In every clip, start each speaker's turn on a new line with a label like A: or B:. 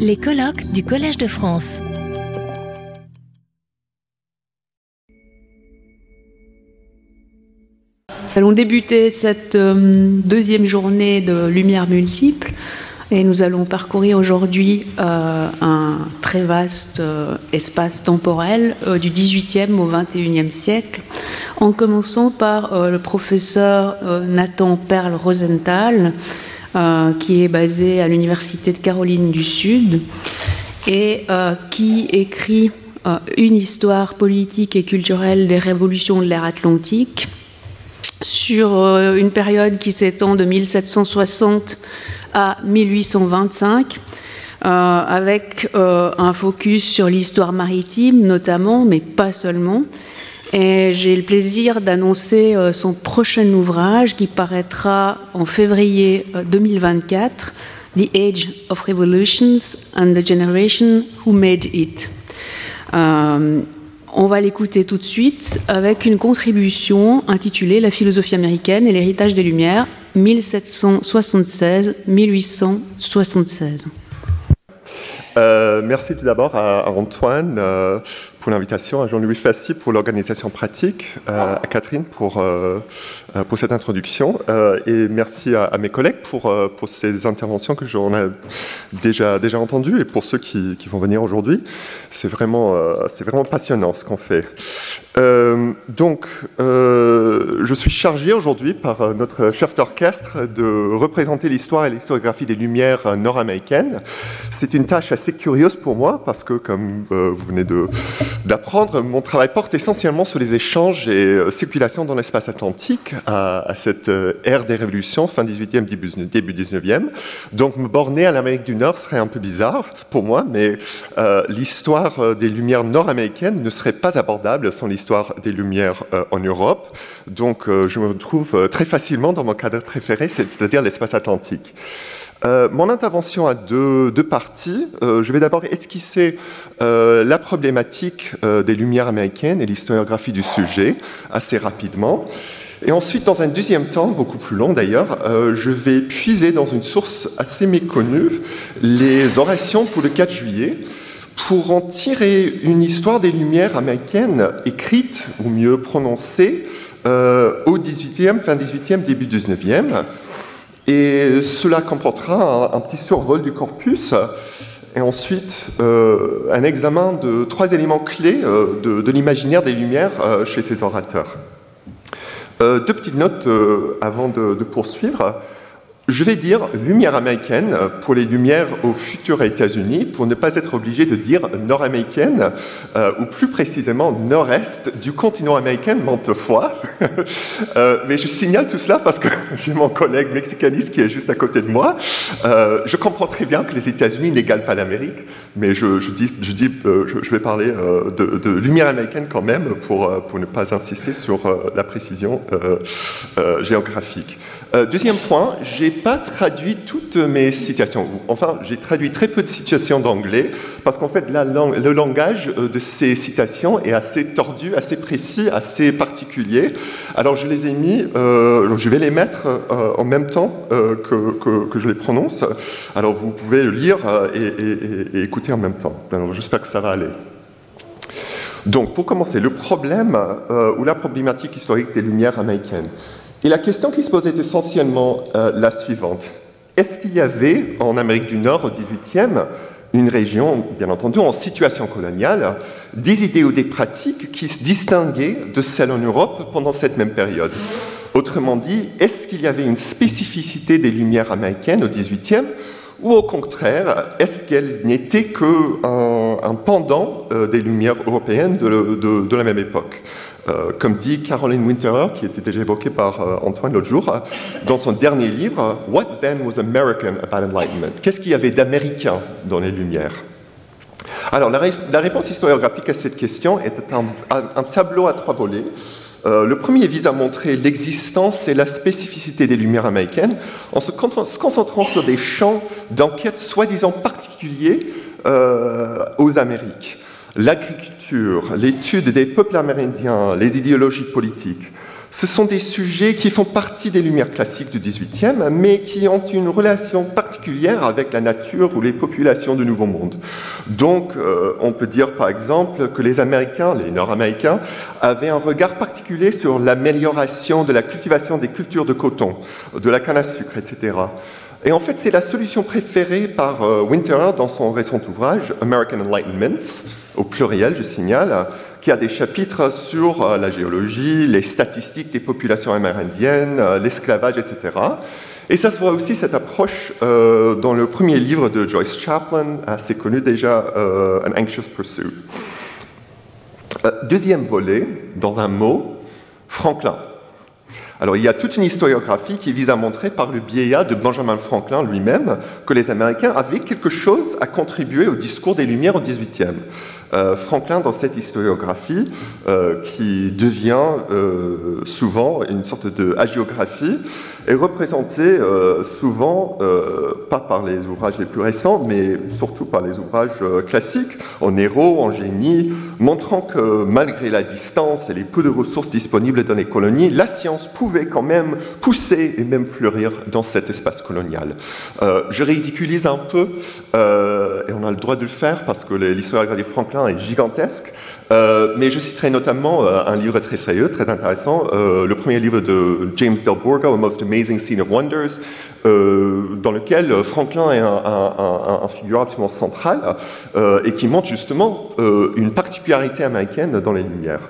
A: Les colloques du Collège de France.
B: Nous allons débuter cette euh, deuxième journée de Lumière multiple et nous allons parcourir aujourd'hui euh, un très vaste euh, espace temporel du 18e au 21e siècle, en commençant par le professeur Nathan Perle Rosenthal, qui est basé à l'Université de Caroline du Sud et qui écrit une histoire politique et culturelle des révolutions de l'ère atlantique sur euh, une période qui s'étend de 1760 à 1825, euh, avec euh, un focus sur l'histoire maritime notamment, mais pas seulement. Et j'ai le plaisir d'annoncer son prochain ouvrage qui paraîtra en février 2024, The Age of Revolutions and the Generation Who Made It. On va l'écouter tout de suite avec une contribution intitulée La philosophie américaine et l'héritage des Lumières, 1776-1876.
C: Euh, merci tout d'abord à, Antoine euh, l'invitation, à Jean-Louis Fassi pour l'organisation pratique, euh, à Catherine pour, pour cette introduction, et merci à, mes collègues pour, pour ces interventions que j'en ai déjà, déjà entendues, et pour ceux qui, qui vont venir aujourd'hui. C'est vraiment, c'est vraiment passionnant ce qu'on fait. Euh, donc, euh, je suis chargé aujourd'hui par euh, notre chef d'orchestre de représenter l'histoire et l'historiographie des Lumières nord-américaines. C'est une tâche assez curieuse pour moi parce que, comme vous venez d'apprendre, mon travail porte essentiellement sur les échanges et circulations dans l'espace atlantique à, cette ère des révolutions, fin 18e, début, début 19e. Donc, me borner à l'Amérique du Nord serait un peu bizarre pour moi, mais l'histoire des Lumières nord-américaines ne serait pas abordable sans l'histoire des Lumières euh, en Europe. Donc euh, je me retrouve euh, très facilement dans mon cadre préféré, c'est-à-dire l'espace atlantique. Mon intervention a deux, parties. je vais d'abord esquisser la problématique des Lumières américaines et l'historiographie du sujet assez rapidement. Et ensuite, dans un deuxième temps, beaucoup plus long d'ailleurs, je vais puiser dans une source assez méconnue les orations pour le 4 juillet, pour en tirer une histoire des Lumières américaines écrite, ou mieux prononcée, euh, au 18e, fin 18e, début 19e. Et cela comportera un, petit survol du corpus et ensuite euh, un examen de trois éléments clés euh, de, l'imaginaire des Lumières chez ces orateurs. deux petites notes avant de poursuivre. Je vais dire lumière américaine pour les lumières aux futurs États-Unis, pour ne pas être obligé de dire nord-américaine, euh, ou plus précisément nord-est du continent américain maintes fois. euh, mais je signale tout cela parce que j'ai mon collègue mexicaniste qui est juste à côté de moi. Euh, je comprends très bien que les États-Unis n'égalent pas l'Amérique, mais je, dis, je, dis, euh, je, vais parler de, de, lumière américaine quand même pour, pour ne pas insister sur la précision géographique. deuxième point, j'ai pas traduit toutes mes citations. Enfin, j'ai traduit très peu de citations d'anglais parce qu'en fait, le langage euh, de ces citations est assez tordu, assez précis, assez particulier. Alors, je les ai mis, euh, je vais les mettre euh, en même temps que, que, je les prononce. Alors, vous pouvez le lire et, et écouter en même temps. Alors, j'espère que ça va aller. Donc, pour commencer, le problème ou la problématique historique des Lumières américaines. Et la question qui se pose est essentiellement euh, la suivante. Est-ce qu'il y avait en Amérique du Nord au XVIIIe une région, bien entendu, en situation coloniale, des idées ou des pratiques qui se distinguaient de celles en Europe pendant cette même période? Autrement dit, est-ce qu'il y avait une spécificité des Lumières américaines au XVIIIe ou au contraire, est-ce qu'elles n'étaient qu'un un pendant euh, des Lumières européennes de la même époque? Comme dit Caroline Winterer, qui était déjà évoquée par euh, Antoine l'autre jour, euh, dans son dernier livre, What then was American about Enlightenment? Qu'est-ce qu'il y avait d'américain dans les Lumières? Alors, la, réponse historiographique à cette question est un, tableau à trois volets. le premier vise à montrer l'existence et la spécificité des Lumières américaines en se concentrant sur des champs d'enquête soi-disant particuliers aux Amériques l'agriculture, l'étude des peuples amérindiens, les idéologies politiques. Ce sont des sujets qui font partie des Lumières classiques du XVIIIe, mais qui ont une relation particulière avec la nature ou les populations du Nouveau Monde. Donc, euh, on peut dire par exemple que les Américains, les Nord-Américains, avaient un regard particulier sur l'amélioration de la cultivation des cultures de coton, de la canne à sucre, etc. Et en fait, c'est la solution préférée par euh, Winter dans son récent ouvrage American Enlightenment, au pluriel, je signale, qui a des chapitres sur euh, la géologie, les statistiques des populations amérindiennes, euh, l'esclavage, etc. Et ça se voit aussi, cette approche, dans le premier livre de Joyce Chaplin, assez connu déjà, An Anxious Pursuit. deuxième volet, dans un mot, Franklin. Alors il y a toute une historiographie qui vise à montrer par le biais de Benjamin Franklin lui-même que les Américains avaient quelque chose à contribuer au discours des Lumières au XVIIIe. Euh, Franklin, dans cette historiographie, euh, qui devient euh, souvent une sorte de hagiographie, est représenté euh, souvent, euh, pas par les ouvrages les plus récents, mais surtout par les ouvrages euh, classiques, en héros, en génie, montrant que malgré la distance et les peu de ressources disponibles dans les colonies, la science pouvait quand même pousser et même fleurir dans cet espace colonial. je ridiculise un peu, et on a le droit de le faire parce que l'histoire de Franklin est gigantesque, euh, mais je citerai notamment euh, un livre très sérieux, très intéressant, euh, le premier livre de James Del Borgo, A Most Amazing Scene of Wonders, dans lequel Franklin est un, figure absolument central et qui montre justement une particularité américaine dans les Lumières.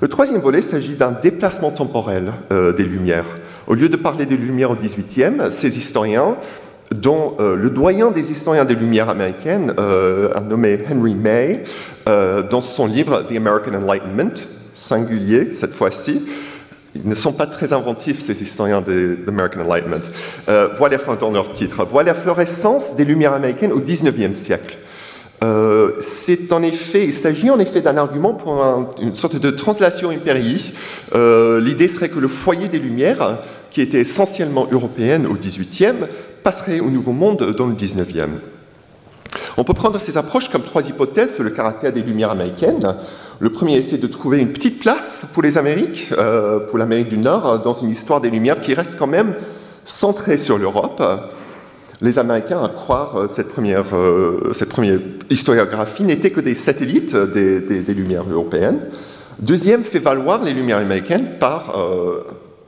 C: Le troisième volet s'agit d'un déplacement temporel des Lumières. Au lieu de parler des Lumières au XVIIIe, ces historiens dont euh, le doyen des historiens des Lumières américaines, euh, un nommé Henry May, euh, dans son livre The American Enlightenment, singulier cette fois-ci, ils ne sont pas très inventifs, ces historiens de l'American Enlightenment. voilà dans leur titre. Voilà la florescence des Lumières américaines au XIXe siècle. c'est en effet, il s'agit en effet d'un argument pour une sorte de translation impérii. L'idée serait que le foyer des Lumières, qui était essentiellement européenne au XVIIIe, passerait au Nouveau Monde dans le 19e. On peut prendre ces approches comme trois hypothèses sur le caractère des Lumières américaines. Le premier essaie de trouver une petite place pour les Amériques, euh, pour l'Amérique du Nord, dans une histoire des Lumières qui reste quand même centrée sur l'Europe. Les Américains, à croire euh, cette première, euh, cette première historiographie, n'étaient que des satellites des, Lumières européennes. Deuxième fait valoir les Lumières américaines par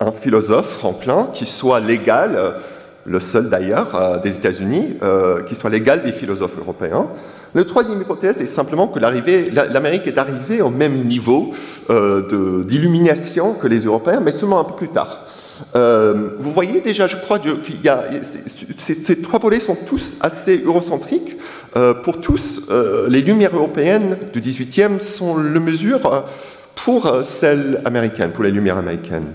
C: un philosophe, Franklin, qui soit légal le seul d'ailleurs euh, des États-Unis euh, qui soit l'égal des philosophes européens. La troisième hypothèse est simplement que l'Amérique est arrivée au même niveau euh, d'illumination que les Européens, mais seulement un peu plus tard. vous voyez déjà, je crois, qu'il y a ces, trois volets sont tous assez eurocentriques. pour tous, les lumières européennes du XVIIIe sont le mesure pour celles américaines, pour les lumières américaines.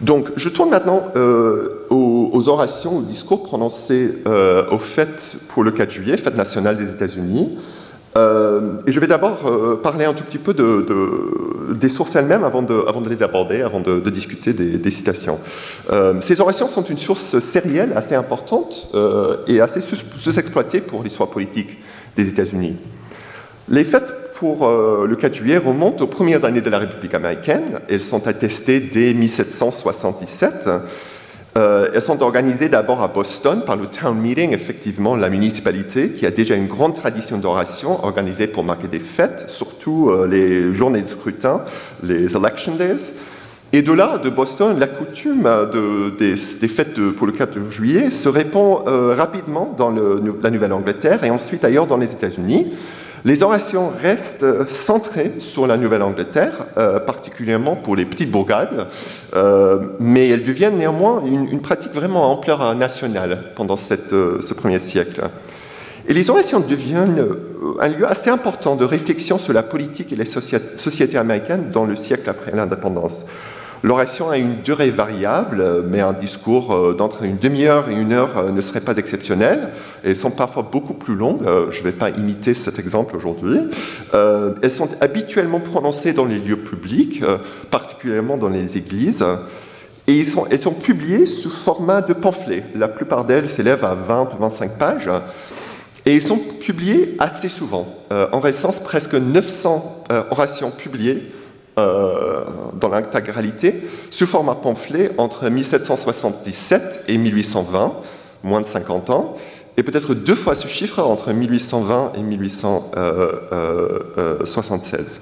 C: Donc, je tourne maintenant aux, orations, aux discours prononcés euh, au fête pour le 4 juillet, fête nationale des États-Unis. Euh, et je vais d'abord parler un tout petit peu de, des sources elles-mêmes avant de, les aborder, avant de, discuter des, citations. ces orations sont une source sérielle assez importante et assez sous-exploitée pour l'histoire politique des États-Unis. Les fêtes pour euh, le 4 juillet remontent aux premières années de la République américaine. Elles sont attestées dès 1777. Euh, elles sont organisées d'abord à Boston par le Town Meeting, effectivement la municipalité, qui a déjà une grande tradition d'oration organisée pour marquer des fêtes, surtout euh, les journées de scrutin, les Election Days. Et de là, de Boston, la coutume des, fêtes pour le 4 juillet se répand rapidement dans la Nouvelle-Angleterre et ensuite ailleurs dans les États-Unis. Les orations restent centrées sur la Nouvelle-Angleterre, euh, particulièrement pour les petites bourgades, euh, mais elles deviennent néanmoins une, pratique vraiment à ampleur nationale pendant euh, ce premier siècle. Et les orations deviennent un lieu assez important de réflexion sur la politique et les sociétés américaines dans le siècle après l'indépendance. L'oration a une durée variable, mais un discours euh, d'entre une demi-heure et une heure euh, ne serait pas exceptionnel. Elles sont parfois beaucoup plus longues. Euh, je ne vais pas imiter cet exemple aujourd'hui. Elles sont habituellement prononcées dans les lieux publics, particulièrement dans les églises. Et elles sont, publiées sous format de pamphlets. La plupart d'elles s'élèvent à 20 ou 25 pages. Et elles sont publiées assez souvent. en récence, presque 900 orations publiées dans l'intégralité sous format pamphlet entre 1777 et 1820, moins de 50 ans, et peut-être deux fois ce chiffre entre 1820 et 1876.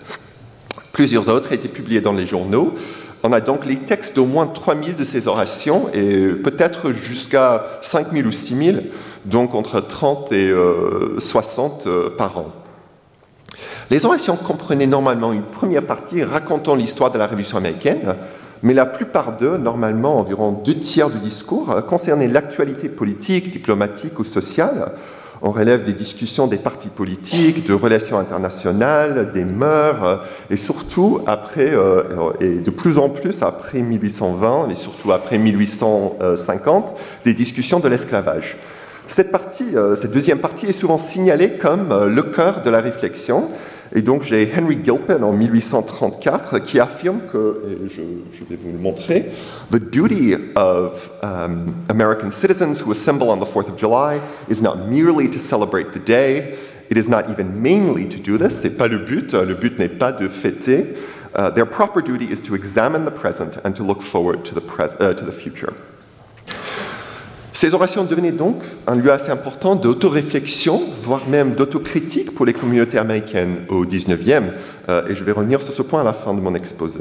C: Plusieurs autres étaient publiés dans les journaux. On a donc les textes d'au moins 3000 de ces orations et peut-être jusqu'à 5000 ou 6000, donc entre 30 et 60 par an. Les orations comprenaient normalement une première partie racontant l'histoire de la Révolution américaine, mais la plupart d'eux, normalement environ deux tiers du discours, concernaient l'actualité politique, diplomatique ou sociale. On relève des discussions des partis politiques, de relations internationales, des mœurs, et surtout après, euh, et de plus en plus après 1820, et surtout après 1850, des discussions de l'esclavage. Cette partie, euh, cette deuxième partie est souvent signalée comme euh, le cœur de la réflexion, et donc j'ai Henry Gilpin en 1834 qui affirme que, et je, vais vous le montrer, The duty of um, American citizens who assemble on the 4th of July is not merely to celebrate the day, it is not even mainly to do this, c'est pas le but, le but n'est pas de fêter. Uh, their proper duty is to examine the present and to look forward to the, uh, to the future. Ces orations devenaient donc un lieu assez important d'autoréflexion, voire même d'autocritique pour les communautés américaines au 19e, euh, et je vais revenir sur ce point à la fin de mon exposé.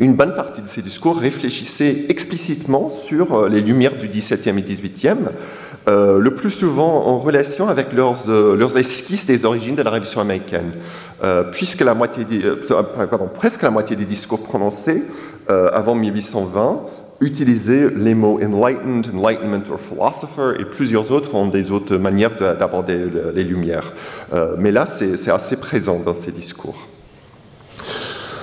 C: Une bonne partie de ces discours réfléchissaient explicitement sur euh, les lumières du 17e et 18e, euh, le plus souvent en relation avec leurs, esquisses des origines de la Révolution américaine, puisque presque la moitié des discours prononcés avant 1820 utiliser les mots enlightened, enlightenment or philosopher, et plusieurs autres ont des autres manières d'aborder les Lumières. Euh, mais là, c'est assez présent dans ces discours.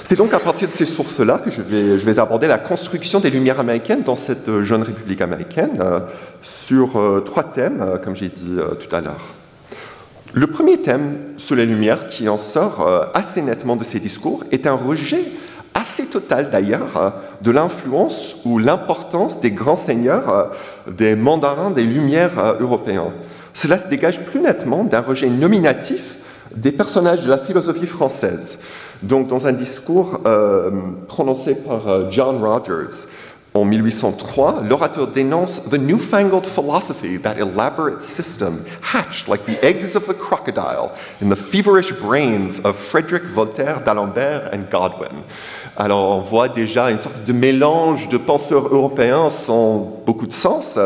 C: C'est donc à partir de ces sources-là que je vais, aborder la construction des Lumières américaines dans cette jeune République américaine euh, sur euh, trois thèmes, comme j'ai dit tout à l'heure. Le premier thème sur les Lumières qui en sort assez nettement de ces discours est un rejet assez total d'ailleurs euh, de l'influence ou l'importance des grands seigneurs, euh, des mandarins des Lumières euh, européens. Cela se dégage plus nettement d'un rejet nominatif des personnages de la philosophie française. Donc, dans un discours prononcé par John Rogers, en 1803, l'orateur dénonce the newfangled philosophy, that elaborate system hatched like the eggs of a crocodile in the feverish brains of Frederick Voltaire, d'Alembert and Godwin. Alors on voit déjà une sorte de mélange de penseurs européens sans beaucoup de sens,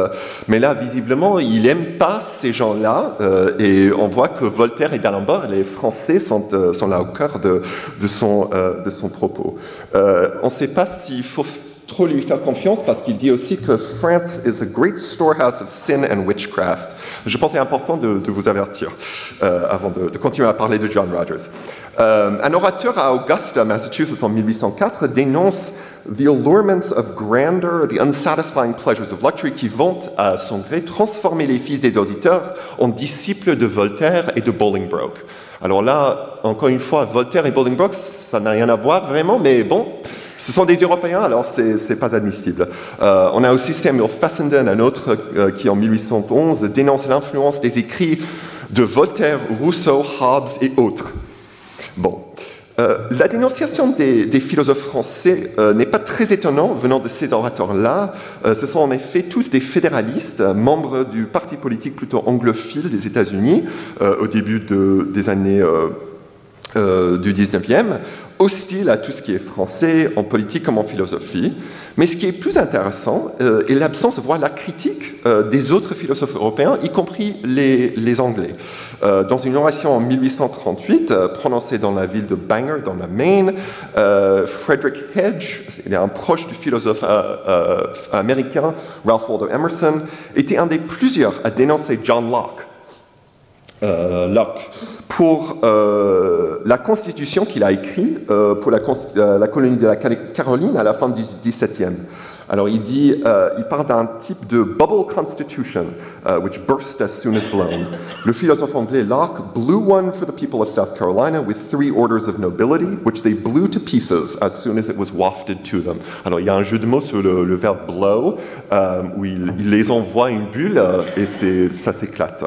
C: mais là visiblement il n'aime pas ces gens-là euh, et on voit que Voltaire et d'Alembert, les Français, sont, euh, sont là au cœur de, de, son, euh, de son propos. on ne sait pas s'il faut trop lui faire confiance parce qu'il dit aussi que France is a great storehouse of sin and witchcraft. Je pense que c'est important de, vous avertir euh, avant de, continuer à parler de John Rogers. Euh, un orateur à Augusta, Massachusetts, en 1804, dénonce the allurements of grandeur, the unsatisfying pleasures of luxury qui vont, à son gré, transformer les fils des auditeurs en disciples de Voltaire et de Bolingbroke. Alors là, encore une fois, Voltaire et Bolingbroke, ça n'a rien à voir vraiment, mais bon, ce sont des Européens, alors ce n'est pas admissible. Euh, on a aussi Samuel Fessenden, un autre euh, qui en 1811 dénonce l'influence des écrits de Voltaire, Rousseau, Hobbes et autres. Bon. Euh, la dénonciation des, philosophes français n'est pas très étonnant venant de ces orateurs-là. ce sont en effet tous des fédéralistes, membres du parti politique plutôt anglophile des États-Unis au début des années du 19e, hostile à tout ce qui est français, en politique comme en philosophie. Mais ce qui est plus intéressant euh, est l'absence, voire la critique euh, des autres philosophes européens, y compris les, Anglais. Euh, dans une oration en 1838, prononcée dans la ville de Bangor, dans la Maine, Frederick Hedge, il est un proche du philosophe américain Ralph Waldo Emerson, était un des plusieurs à dénoncer John Locke. Locke pour euh, la constitution qu'il a écrite euh, pour la, euh, la, colonie de la Caroline à la fin du XVIIe. Alors il dit, euh, il parle d'un type de bubble constitution, uh, which burst as soon as blown. Le philosophe anglais Locke blew one for the people of South Carolina with three orders of nobility, which they blew to pieces as soon as it was wafted to them. Alors il y a un jeu de mots sur le, verbe blow, euh, où il, les envoie une bulle euh, et ça s'éclate.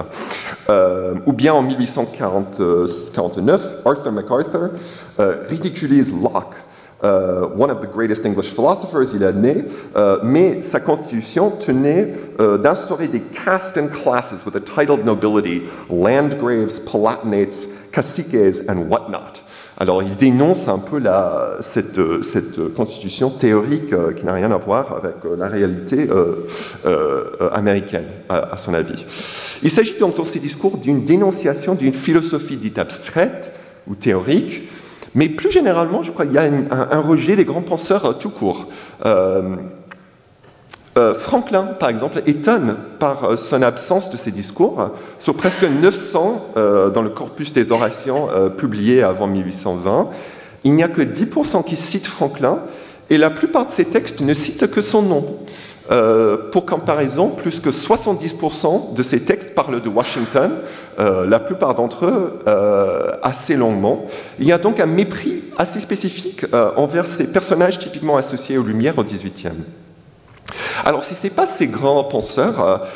C: Euh, ou bien en 1849, Arthur MacArthur euh, ridiculise Locke Uh, one of the greatest English philosophers, il né, uh, mais sa constitution tenait uh, d'instaurer des castes and classes with a titled nobility, landgraves, palatinates, caciques and whatnot. Alors il dénonce un peu cette, cette, constitution théorique euh, qui n'a rien à voir avec euh, la réalité euh, euh américaine, à, à, son avis. Il s'agit donc dans ces discours d'une dénonciation d'une philosophie dite abstraite ou théorique, mais plus généralement, je crois qu'il y a un, rejet des grands penseurs euh, tout court. Euh, euh, Franklin, par exemple, étonne par son absence de ses discours. Sur presque 900 dans le corpus des orations publiés avant 1820, il n'y a que 10% qui citent Franklin, et la plupart de ces textes ne citent que son nom. Euh, pour comparaison, plus que 70% de ces textes parlent de Washington, euh, la plupart d'entre eux euh, assez longuement. Il y a donc un mépris assez spécifique envers ces personnages typiquement associés aux Lumières au XVIIIe. Alors, si ce n'est pas ces grands penseurs,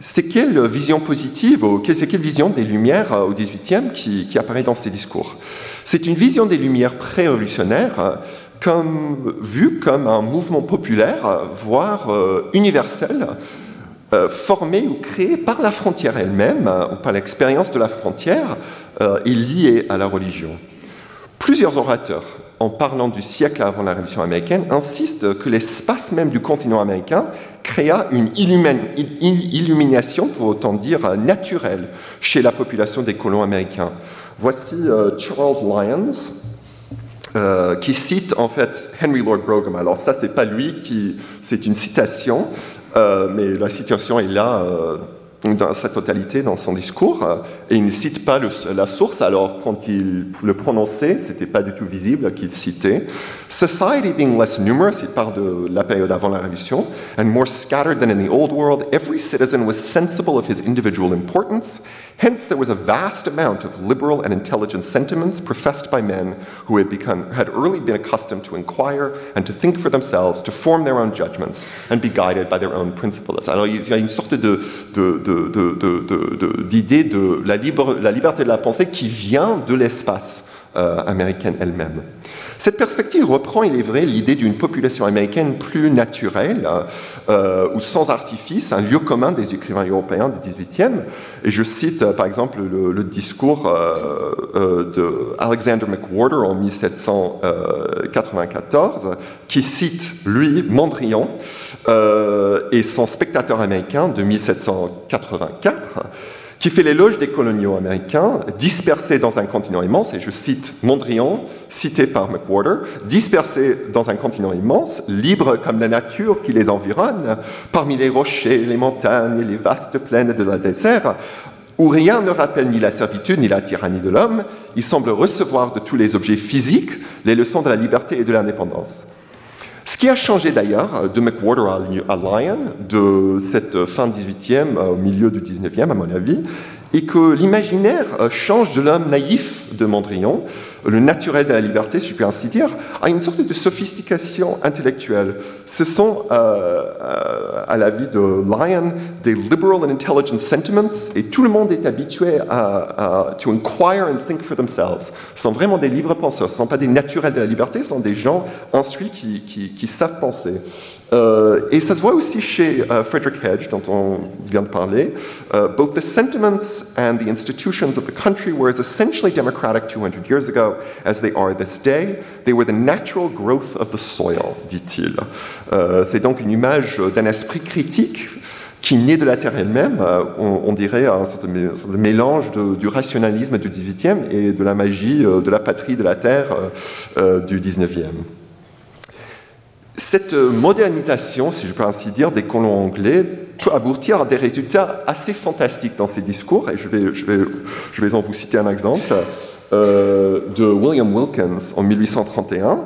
C: c'est quelle vision positive, ou c'est quelle vision des Lumières au XVIIIe qui, qui apparaît dans ces discours? C'est une vision des Lumières pré-révolutionnaires comme, vu comme un mouvement populaire, voire euh, universel, euh, formé ou créé par la frontière elle-même, euh, ou par l'expérience de la frontière, et lié à la religion. Plusieurs orateurs, en parlant du siècle avant la Révolution américaine, insistent que l'espace même du continent américain créa une illumination, pour autant dire naturelle, chez la population des colons américains. Voici Charles Lyons, euh, qui cite en fait Henry Lord Brougham. Alors ça, c'est pas lui qui, c'est une citation, euh, mais la citation est là euh, dans sa totalité dans son discours, et il ne cite pas la source. Alors quand il le prononçait, c'était pas du tout visible qu'il citait. Society being less numerous, il parle de la période avant la Révolution, and more scattered than in the old world, every citizen was sensible of his individual importance. Hence, there was a vast amount of liberal and intelligent sentiments professed by men who had, become, had early been accustomed to inquire and to think for themselves, to form their own judgments, and be guided by their own principles. Alors, il y a une sorte de, de, de, d'idée de, la, la liberté de la pensée qui vient de l'espace euh, américaine elle-même. Cette perspective reprend, il est vrai, l'idée d'une population américaine plus naturelle euh, ou sans artifice, un lieu commun des écrivains européens du XVIIIe. Et je cite euh, par exemple le, discours euh, euh, de Alexander McWhorter en 1794, qui cite, lui, Mondrian et son spectateur américain de 1784 qui fait l'éloge des coloniaux américains dispersés dans un continent immense, et je cite Mondrian, cité par McWhorter, dispersés dans un continent immense, libres comme la nature qui les environne, parmi les rochers, les montagnes et les vastes plaines de la désert, où rien ne rappelle ni la servitude ni la tyrannie de l'homme, il semble recevoir de tous les objets physiques les leçons de la liberté et de l'indépendance. Ce qui a changé d'ailleurs de McWhorter à Lyon, de cette fin 18e au milieu du 19e à mon avis, et que l'imaginaire euh, change de l'homme naïf de Mondrian, le naturel de la liberté, si je puis ainsi dire, à une sorte de sophistication intellectuelle. Ce sont, euh, euh, à la vie de Lyon, des liberal and intelligent sentiments, et tout le monde est habitué à, à to inquire and think for themselves. Ce sont vraiment des libres penseurs, ce ne sont pas des naturels de la liberté, ce sont des gens instruits qui, qui, qui savent penser. Euh, et ça se voit aussi chez uh, Frederick Hedge, dont on vient de parler. Uh, both the sentiments and the institutions of the country were as essentially democratic 200 years ago as they are this day. They were the natural growth of the soil, dit-il. Euh, c'est donc une image d'un esprit critique qui naît de la terre elle-même, euh, on, on, dirait un de, mélange du rationalisme du 18e et de la magie de la patrie de la terre du 19e. Cette modernisation, si je peux ainsi dire, des colons anglais peut aboutir à des résultats assez fantastiques dans ces discours, et je vais, je vais, je vais vous citer un exemple euh, de William Wilkins en 1831.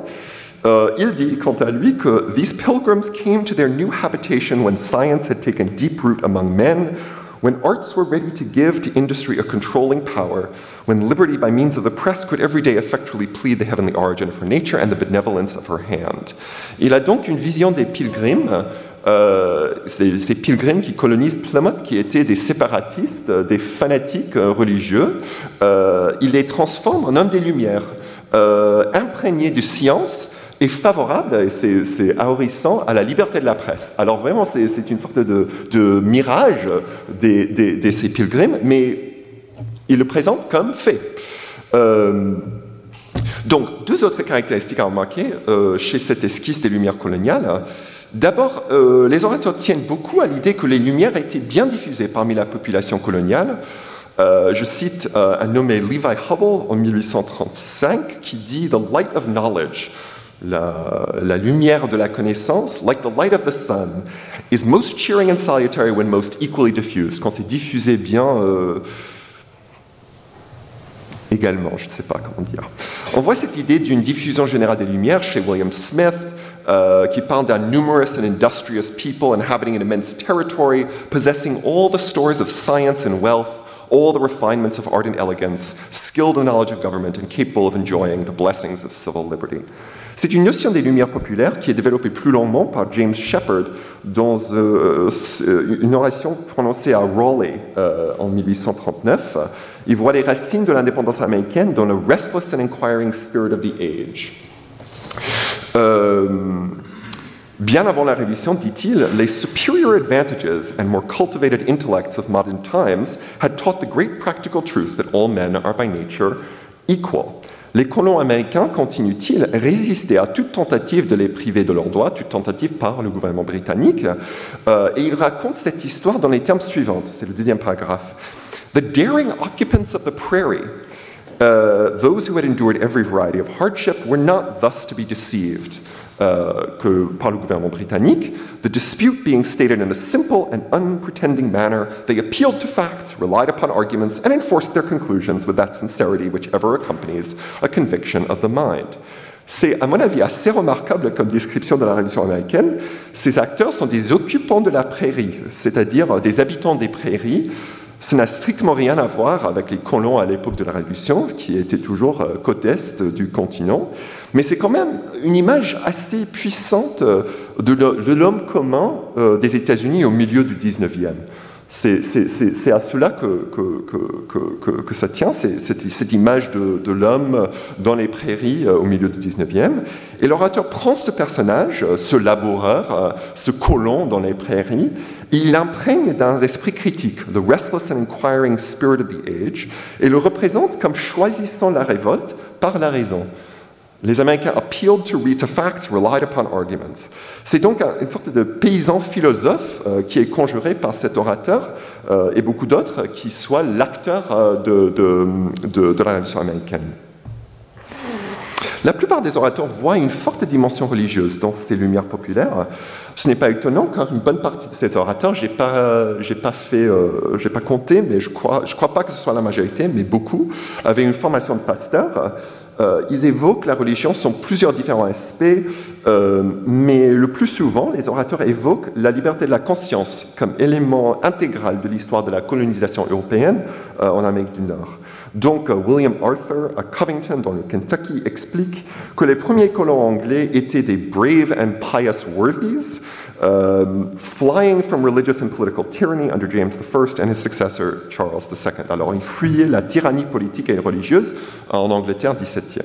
C: Euh, il dit, quant à lui, que These pilgrims came to their new habitation when science had taken deep root among men, when arts were ready to give to industry a controlling power, when liberty by means of the press could every day effectually plead the heavenly origin of her nature and the benevolence of her hand. Il a donc une vision des pilgrims euh, ces, pilgrims qui colonisent Plymouth, qui étaient des séparatistes, des fanatiques euh, religieux, euh, il les transforme en hommes des Lumières, euh, imprégnés de science et favorables, et c'est ahurissant, à la liberté de la presse. Alors vraiment, c'est une sorte de, mirage des, des, de ces pilgrims, mais il le présente comme fait. Euh, donc, deux autres caractéristiques à remarquer euh, chez cette esquisse des Lumières coloniales. D'abord, euh, les orateurs tiennent beaucoup à l'idée que les Lumières étaient bien diffusées parmi la population coloniale. Je cite un nommé Levi Hubble en 1835 qui dit The light of knowledge, la, lumière de la connaissance, like the light of the sun, is most cheering and salutary when most equally diffused. Quand c'est diffusé bien euh, également, je ne sais pas comment dire. On voit cette idée d'une diffusion générale des lumières chez William Smith, uh, qui parle d'un numerous and industrious people inhabiting an immense territory, possessing all the stores of science and wealth, all the refinements of art and elegance, skilled in knowledge of government, and capable of enjoying the blessings of civil liberty. C'est une notion des Lumières populaires qui est développée plus longuement par James Shepard dans euh, une oration prononcée à Raleigh euh, en 1839. Il voit les racines de l'indépendance américaine dans le restless and inquiring spirit of the age. Euh, bien avant la Révolution, dit-il, les superior advantages and more cultivated intellects of modern times had taught the great practical truth that all men are by nature equal. Les colons américains continuent-ils résister à toute tentative de les priver de leurs droits, toute tentative par le gouvernement britannique euh, Et il raconte cette histoire dans les termes suivants, c'est le deuxième paragraphe. The daring occupants of the prairie Uh, those who had endured every variety of hardship were not thus to be deceived que, par le gouvernement britannique. The dispute being stated in a simple and unpretending manner, they appealed to facts, relied upon arguments, and enforced their conclusions with that sincerity which ever accompanies a conviction of the mind. C'est, à mon avis, assez remarquable comme description de la Révolution américaine. Ces acteurs sont des occupants de la prairie, c'est-à-dire des habitants des prairies, Ça n'a strictement rien à voir avec les colons à l'époque de la Révolution, qui étaient toujours euh, côte est du continent, mais c'est quand même une image assez puissante euh, de l'homme commun euh, des États-Unis au milieu du 19e. C'est à cela que, ça tient, cette image de, l'homme dans les prairies au milieu du 19e. Et l'orateur prend ce personnage, ce laboureur, ce colon dans les prairies, il l'imprègne d'un esprit critique, the restless and inquiring spirit of the age, et le représente comme choisissant la révolte par la raison. Les Américains appealed to, to facts, relied upon arguments. C'est donc un, une sorte de paysan philosophe euh, qui est conjuré par cet orateur euh, et beaucoup d'autres qui soit l'acteur euh, de, la Révolution américaine. La plupart des orateurs voient une forte dimension religieuse dans ces lumières populaires. Ce n'est pas étonnant car une bonne partie de ces orateurs, pas, j'ai pas euh, pas compté, mais je crois, je crois pas que ce soit la majorité, mais beaucoup avaient une formation de pasteur. Euh, ils évoquent la religion sur plusieurs différents aspects, euh, mais le plus souvent, les orateurs évoquent la liberté de la conscience comme élément intégral de l'histoire de la colonisation européenne euh, en Amérique du Nord. Donc, William Arthur à Covington, dans le Kentucky, explique que les premiers colons anglais étaient des brave and pious worthies, um, flying from religious and political tyranny under James I and his successor Charles II. Alors, ils fuyaient la tyrannie politique et religieuse en Angleterre 17e.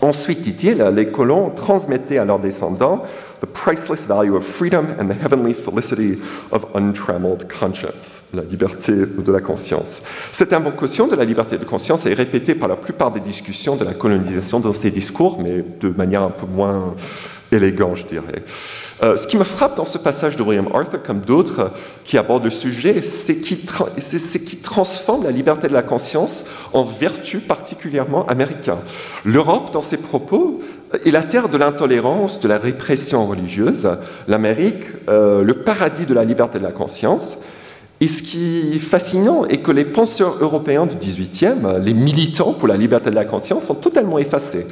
C: Ensuite, dit-il, les colons transmettaient à leurs descendants the priceless value of freedom and the heavenly felicity of untrammeled conscience, la liberté de la conscience. Cette invocation de la liberté de conscience est répétée par la plupart des discussions de la colonisation dans ces discours, mais de manière un peu moins élégante, je dirais. Euh, ce qui me frappe dans ce passage de William Arthur, comme d'autres qui abordent le sujet, c'est qu'il tra transforme la liberté de la conscience en vertu particulièrement américaine. L'Europe, dans ses propos, est la terre de l'intolérance, de la répression religieuse. L'Amérique, euh, le paradis de la liberté de la conscience. Et ce qui est fascinant est que les penseurs européens du XVIIIe, les militants pour la liberté de la conscience, sont totalement effacés.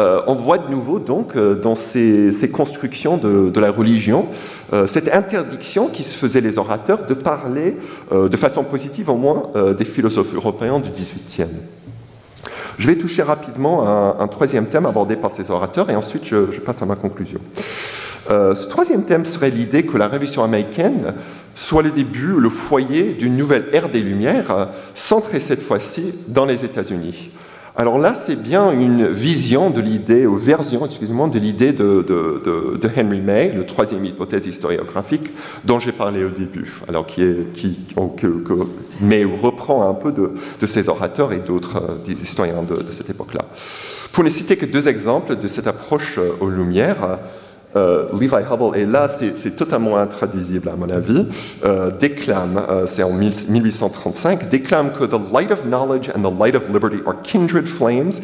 C: Euh, on voit de nouveau donc euh, dans ces, constructions de, la religion euh, cette interdiction qui se faisait les orateurs de parler de façon positive au moins des philosophes européens du XVIIIe. Je vais toucher rapidement à un, troisième thème abordé par ces orateurs et ensuite je, passe à ma conclusion. ce troisième thème serait l'idée que la révolution américaine soit le début, le foyer d'une nouvelle ère des Lumières, centrée cette fois-ci dans les États-Unis. Alors là, c'est bien une vision de l'idée, ou version, excusez-moi, de l'idée de, Henry May, le troisième hypothèse historiographique dont j'ai parlé au début, alors qui, est, qui que, May reprend un peu de, ses orateurs et d'autres euh, historiens de, cette époque-là. Pour ne citer que deux exemples de cette approche euh, aux Lumières, euh, Levi Hubble, et là c'est totalement intraduisible à mon avis, euh, déclame, euh, c'est en 1835, déclame que the light of knowledge and the light of liberty are kindred flames,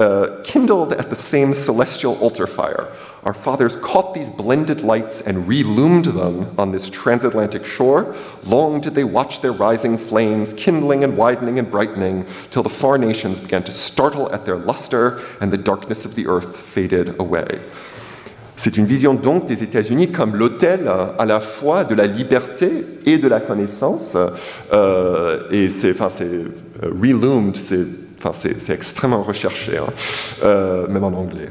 C: uh, kindled at the same celestial altar fire. Our fathers caught these blended lights and relumed them on this transatlantic shore. Long did they watch their rising flames, kindling and widening and brightening, till the far nations began to startle at their luster, and the darkness of the earth faded away. C'est une vision donc des États-Unis comme l'hôtel à la fois de la liberté et de la connaissance. Euh, et c'est, enfin, c'est euh, reloomed, c'est Enfin, c'est extrêmement recherché, hein. euh, même en anglais.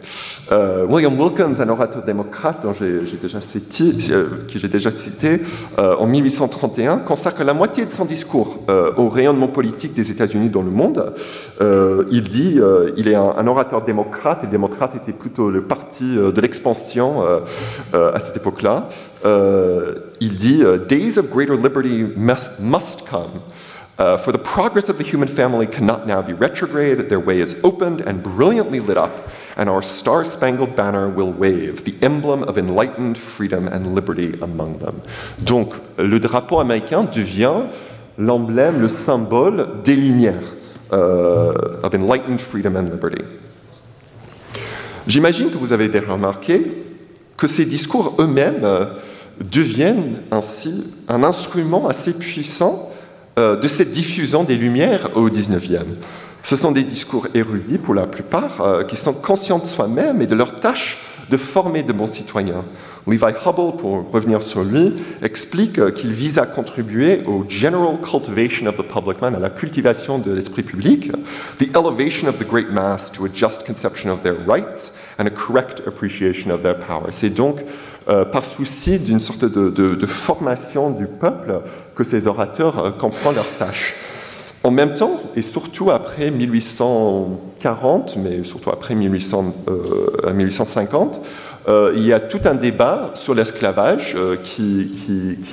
C: Euh, William Wilkins, un orateur démocrate dont j'ai déjà cité, euh, qui déjà cité, en 1831, consacre la moitié de son discours au rayonnement politique des États-Unis dans le monde. il dit, il est un, orateur démocrate, et démocrate était plutôt le parti de l'expansion à cette époque-là. il dit, Days of greater liberty must come. Uh, for the progress of the human family cannot now be retrograde. Their way is opened and brilliantly lit up, and our star spangled banner will wave, the emblem of enlightened freedom and liberty among them. Donc, le drapeau américain devient l'emblème, le symbole des Lumières, uh, of enlightened freedom and liberty. J'imagine que vous avez déjà remarqué que ces discours eux-mêmes euh, deviennent ainsi un instrument assez puissant de cette diffusion des Lumières au XIXe. Ce sont des discours érudits pour la plupart, euh, qui sont conscients de soi-même et de leur tâche de former de bons citoyens. Levi Hubble, pour revenir sur lui, explique euh, qu'il vise à contribuer au general cultivation of the public man, à la cultivation de l'esprit public, the elevation of the great mass to a just conception of their rights and a correct appreciation of their power. C'est donc euh, par souci d'une sorte de, formation du peuple que ces orateurs euh, comprennent leur tâche. En même temps, et surtout après 1840, mais surtout après 1850, euh, il y a tout un débat sur l'esclavage qui,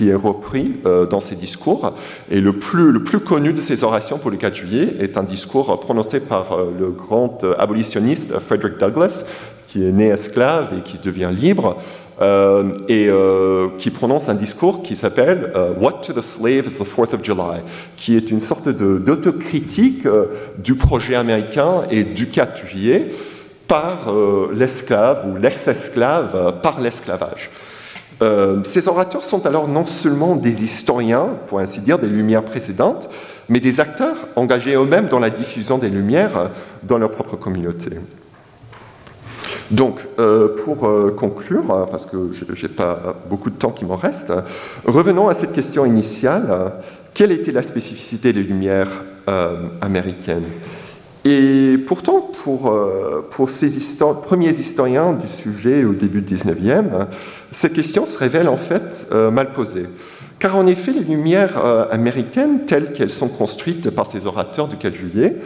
C: est repris dans ces discours. Et le plus connu de ces orations pour le 4 juillet est un discours prononcé par le grand abolitionniste Frederick Douglass, qui est né esclave et qui devient libre, euh, et euh, qui prononce un discours qui s'appelle euh, What to the Slave is the Fourth of July, qui est une sorte d'autocritique du projet américain et du 4 juillet par l'esclave ou l'ex-esclave par l'esclavage. ces orateurs sont alors non seulement des historiens, pour ainsi dire, des Lumières précédentes, mais des acteurs engagés eux-mêmes dans la diffusion des Lumières dans leur propre communauté. Donc, euh, pour euh, conclure, hein, parce que je n'ai pas beaucoup de temps qui m'en reste, revenons à cette question initiale. Quelle était la spécificité des Lumières euh, américaines? Et pourtant, pour, pour ces premiers historiens du sujet au début du 19e, cette question se révèle en fait mal posée. Car en effet, les Lumières américaines, telles qu'elles sont construites par ces orateurs du 4 juillet,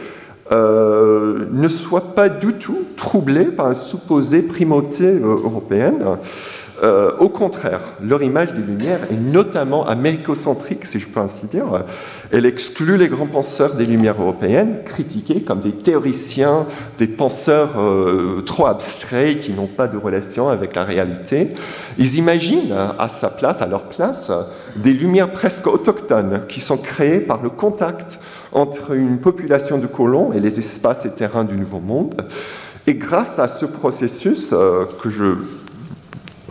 C: euh, ne soit pas du tout troublé par une supposée primauté euh, européenne. Euh, au contraire, leur image des Lumières est notamment américocentrique, si je peux ainsi dire. Elle exclut les grands penseurs des Lumières européennes, critiqués comme des théoriciens, des penseurs trop abstraits qui n'ont pas de relation avec la réalité. Ils imaginent à sa place, à leur place, des Lumières presque autochtones qui sont créées par le contact entre une population de colons et les espaces et terrains du Nouveau Monde. Et grâce à ce processus, euh, que je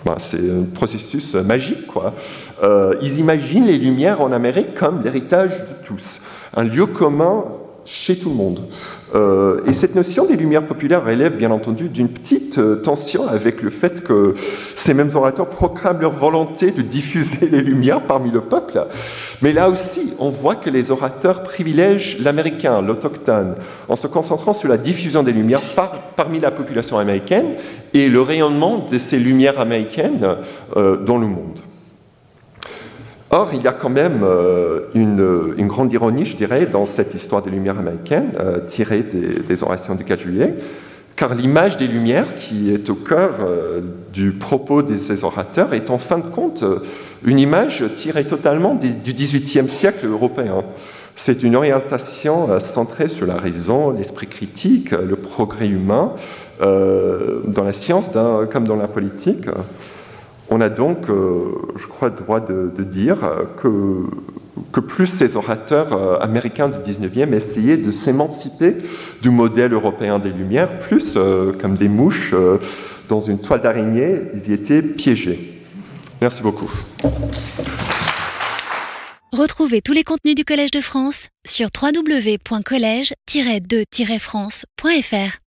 C: ben, c'est un processus magique, quoi. Euh, ils imaginent les Lumières en Amérique comme l'héritage de tous, un lieu commun chez tout le monde. Euh, et cette notion des lumières populaires relève bien entendu d'une petite euh, tension avec le fait que ces mêmes orateurs proclament leur volonté de diffuser les lumières parmi le peuple. Mais là aussi, on voit que les orateurs privilègent l'américain, l'autochtone, en se concentrant sur la diffusion des lumières parmi la population américaine et le rayonnement de ces lumières américaines euh, dans le monde. Or, il y a quand même euh, une, grande ironie, je dirais, dans cette histoire des Lumières américaines, euh, tirée des, orations du 4 juillet, car l'image des Lumières, qui est au cœur euh, du propos de ces orateurs, est en fin de compte une image tirée totalement du XVIIIe siècle européen. C'est une orientation centrée sur la raison, l'esprit critique, le progrès humain, dans la science comme dans la politique. On a donc, euh, je crois, droit de, dire que, que, plus ces orateurs euh, américains du 19e essayaient de s'émanciper du modèle européen des Lumières, plus, euh, comme des mouches dans une toile d'araignée, ils y étaient piégés. Merci beaucoup.
A: Retrouvez tous les contenus du Collège de France sur www.colège-2-france.fr.